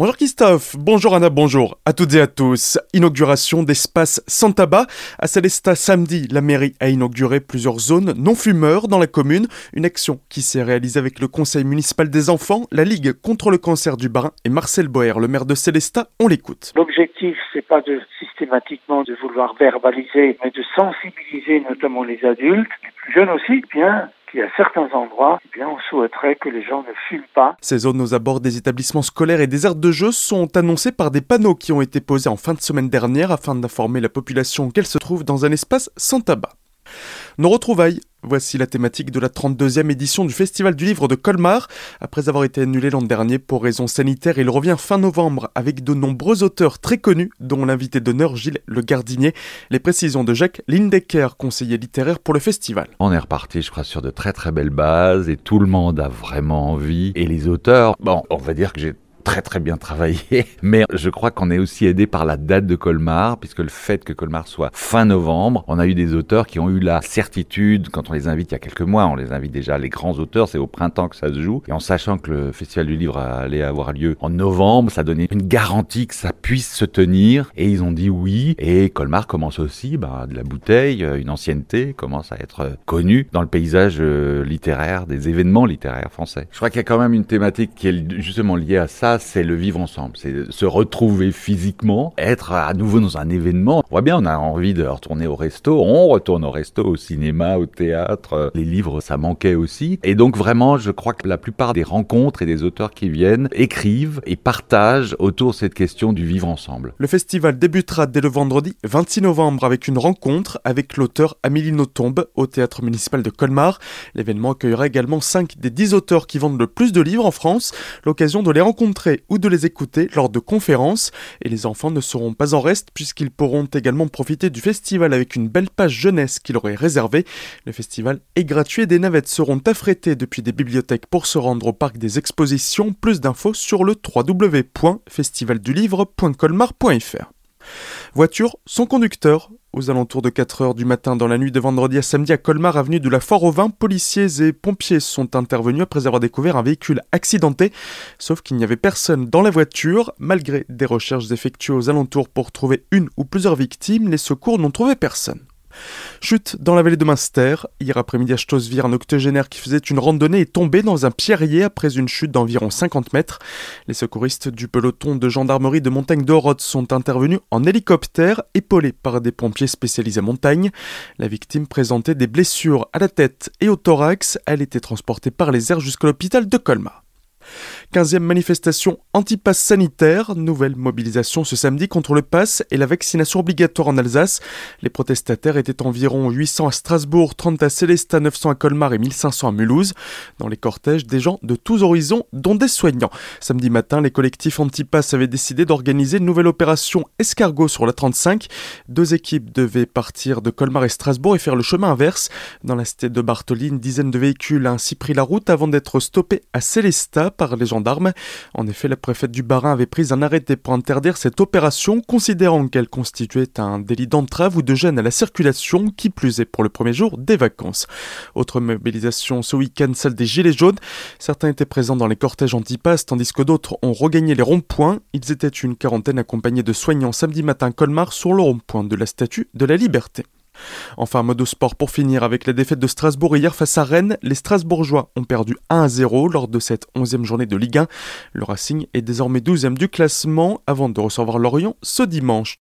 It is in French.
Bonjour Christophe, bonjour Anna, bonjour à toutes et à tous. Inauguration d'espace sans tabac. À Célestat samedi, la mairie a inauguré plusieurs zones non fumeurs dans la commune. Une action qui s'est réalisée avec le conseil municipal des enfants, la Ligue contre le cancer du Barin et Marcel Boer, le maire de Célestat. On l'écoute. L'objectif, c'est pas de systématiquement de vouloir verbaliser, mais de sensibiliser notamment les adultes, les plus jeunes aussi, bien à certains endroits, eh bien, on souhaiterait que les gens ne fument pas. Ces zones aux abords des établissements scolaires et des aires de jeu sont annoncées par des panneaux qui ont été posés en fin de semaine dernière afin d'informer la population qu'elle se trouve dans un espace sans tabac. Nos retrouvailles. Voici la thématique de la 32e édition du Festival du Livre de Colmar. Après avoir été annulé l'an dernier pour raisons sanitaires, il revient fin novembre avec de nombreux auteurs très connus, dont l'invité d'honneur Gilles Le Gardinier. Les précisions de Jacques Lindecker, conseiller littéraire pour le festival. On est reparti, je crois, sur de très très belles bases et tout le monde a vraiment envie. Et les auteurs, bon, on va dire que j'ai très très bien travaillé, mais je crois qu'on est aussi aidé par la date de Colmar, puisque le fait que Colmar soit fin novembre, on a eu des auteurs qui ont eu la certitude, quand on les invite il y a quelques mois, on les invite déjà, les grands auteurs, c'est au printemps que ça se joue, et en sachant que le Festival du Livre allait avoir lieu en novembre, ça donnait une garantie que ça puisse se tenir, et ils ont dit oui, et Colmar commence aussi, bah, de la bouteille, une ancienneté, commence à être connue dans le paysage euh, littéraire, des événements littéraires français. Je crois qu'il y a quand même une thématique qui est justement liée à ça, c'est le vivre ensemble, c'est se retrouver physiquement, être à nouveau dans un événement. On voit bien, on a envie de retourner au resto, on retourne au resto, au cinéma, au théâtre. Les livres, ça manquait aussi. Et donc vraiment, je crois que la plupart des rencontres et des auteurs qui viennent écrivent et partagent autour de cette question du vivre ensemble. Le festival débutera dès le vendredi 26 novembre avec une rencontre avec l'auteur Amélie Nothomb au théâtre municipal de Colmar. L'événement accueillera également 5 des 10 auteurs qui vendent le plus de livres en France, l'occasion de les rencontrer ou de les écouter lors de conférences. Et les enfants ne seront pas en reste puisqu'ils pourront également profiter du festival avec une belle page jeunesse qu'il aurait réservée. Le festival est gratuit et des navettes seront affrétées depuis des bibliothèques pour se rendre au parc des expositions. Plus d'infos sur le www.festivaldulivre.colmar.fr. Voiture sans conducteur. Aux alentours de 4 heures du matin dans la nuit de vendredi à samedi à Colmar, avenue de la Fort au Vin, policiers et pompiers sont intervenus après avoir découvert un véhicule accidenté. Sauf qu'il n'y avait personne dans la voiture. Malgré des recherches effectuées aux alentours pour trouver une ou plusieurs victimes, les secours n'ont trouvé personne. Chute dans la vallée de Munster. Hier après-midi à Stossvir, un octogénaire qui faisait une randonnée est tombé dans un pierrier après une chute d'environ 50 mètres. Les secouristes du peloton de gendarmerie de montagne d'Oroth sont intervenus en hélicoptère, épaulés par des pompiers spécialisés montagne. La victime présentait des blessures à la tête et au thorax. Elle était transportée par les airs jusqu'à l'hôpital de Colmar. 15e manifestation anti-pass sanitaire, nouvelle mobilisation ce samedi contre le pass et la vaccination obligatoire en Alsace. Les protestataires étaient environ 800 à Strasbourg, 30 à Célestat, 900 à Colmar et 1500 à Mulhouse. Dans les cortèges, des gens de tous horizons, dont des soignants. Samedi matin, les collectifs anti-pass avaient décidé d'organiser une nouvelle opération escargot sur la 35. Deux équipes devaient partir de Colmar et Strasbourg et faire le chemin inverse. Dans la cité de Bartoli, une dizaine de véhicules a ainsi pris la route avant d'être stoppés à Célestat par les gendarmes. En effet, la préfète du Barin avait pris un arrêté pour interdire cette opération, considérant qu'elle constituait un délit d'entrave ou de gêne à la circulation, qui plus est pour le premier jour des vacances. Autre mobilisation ce week-end, celle des Gilets jaunes. Certains étaient présents dans les cortèges anti-pass, tandis que d'autres ont regagné les ronds-points. Ils étaient une quarantaine accompagnés de soignants samedi matin Colmar sur le rond-point de la Statue de la Liberté. Enfin, mode sport pour finir avec la défaite de Strasbourg hier face à Rennes. Les Strasbourgeois ont perdu 1 0 lors de cette 11e journée de Ligue 1. Le Racing est désormais 12e du classement avant de recevoir Lorient ce dimanche.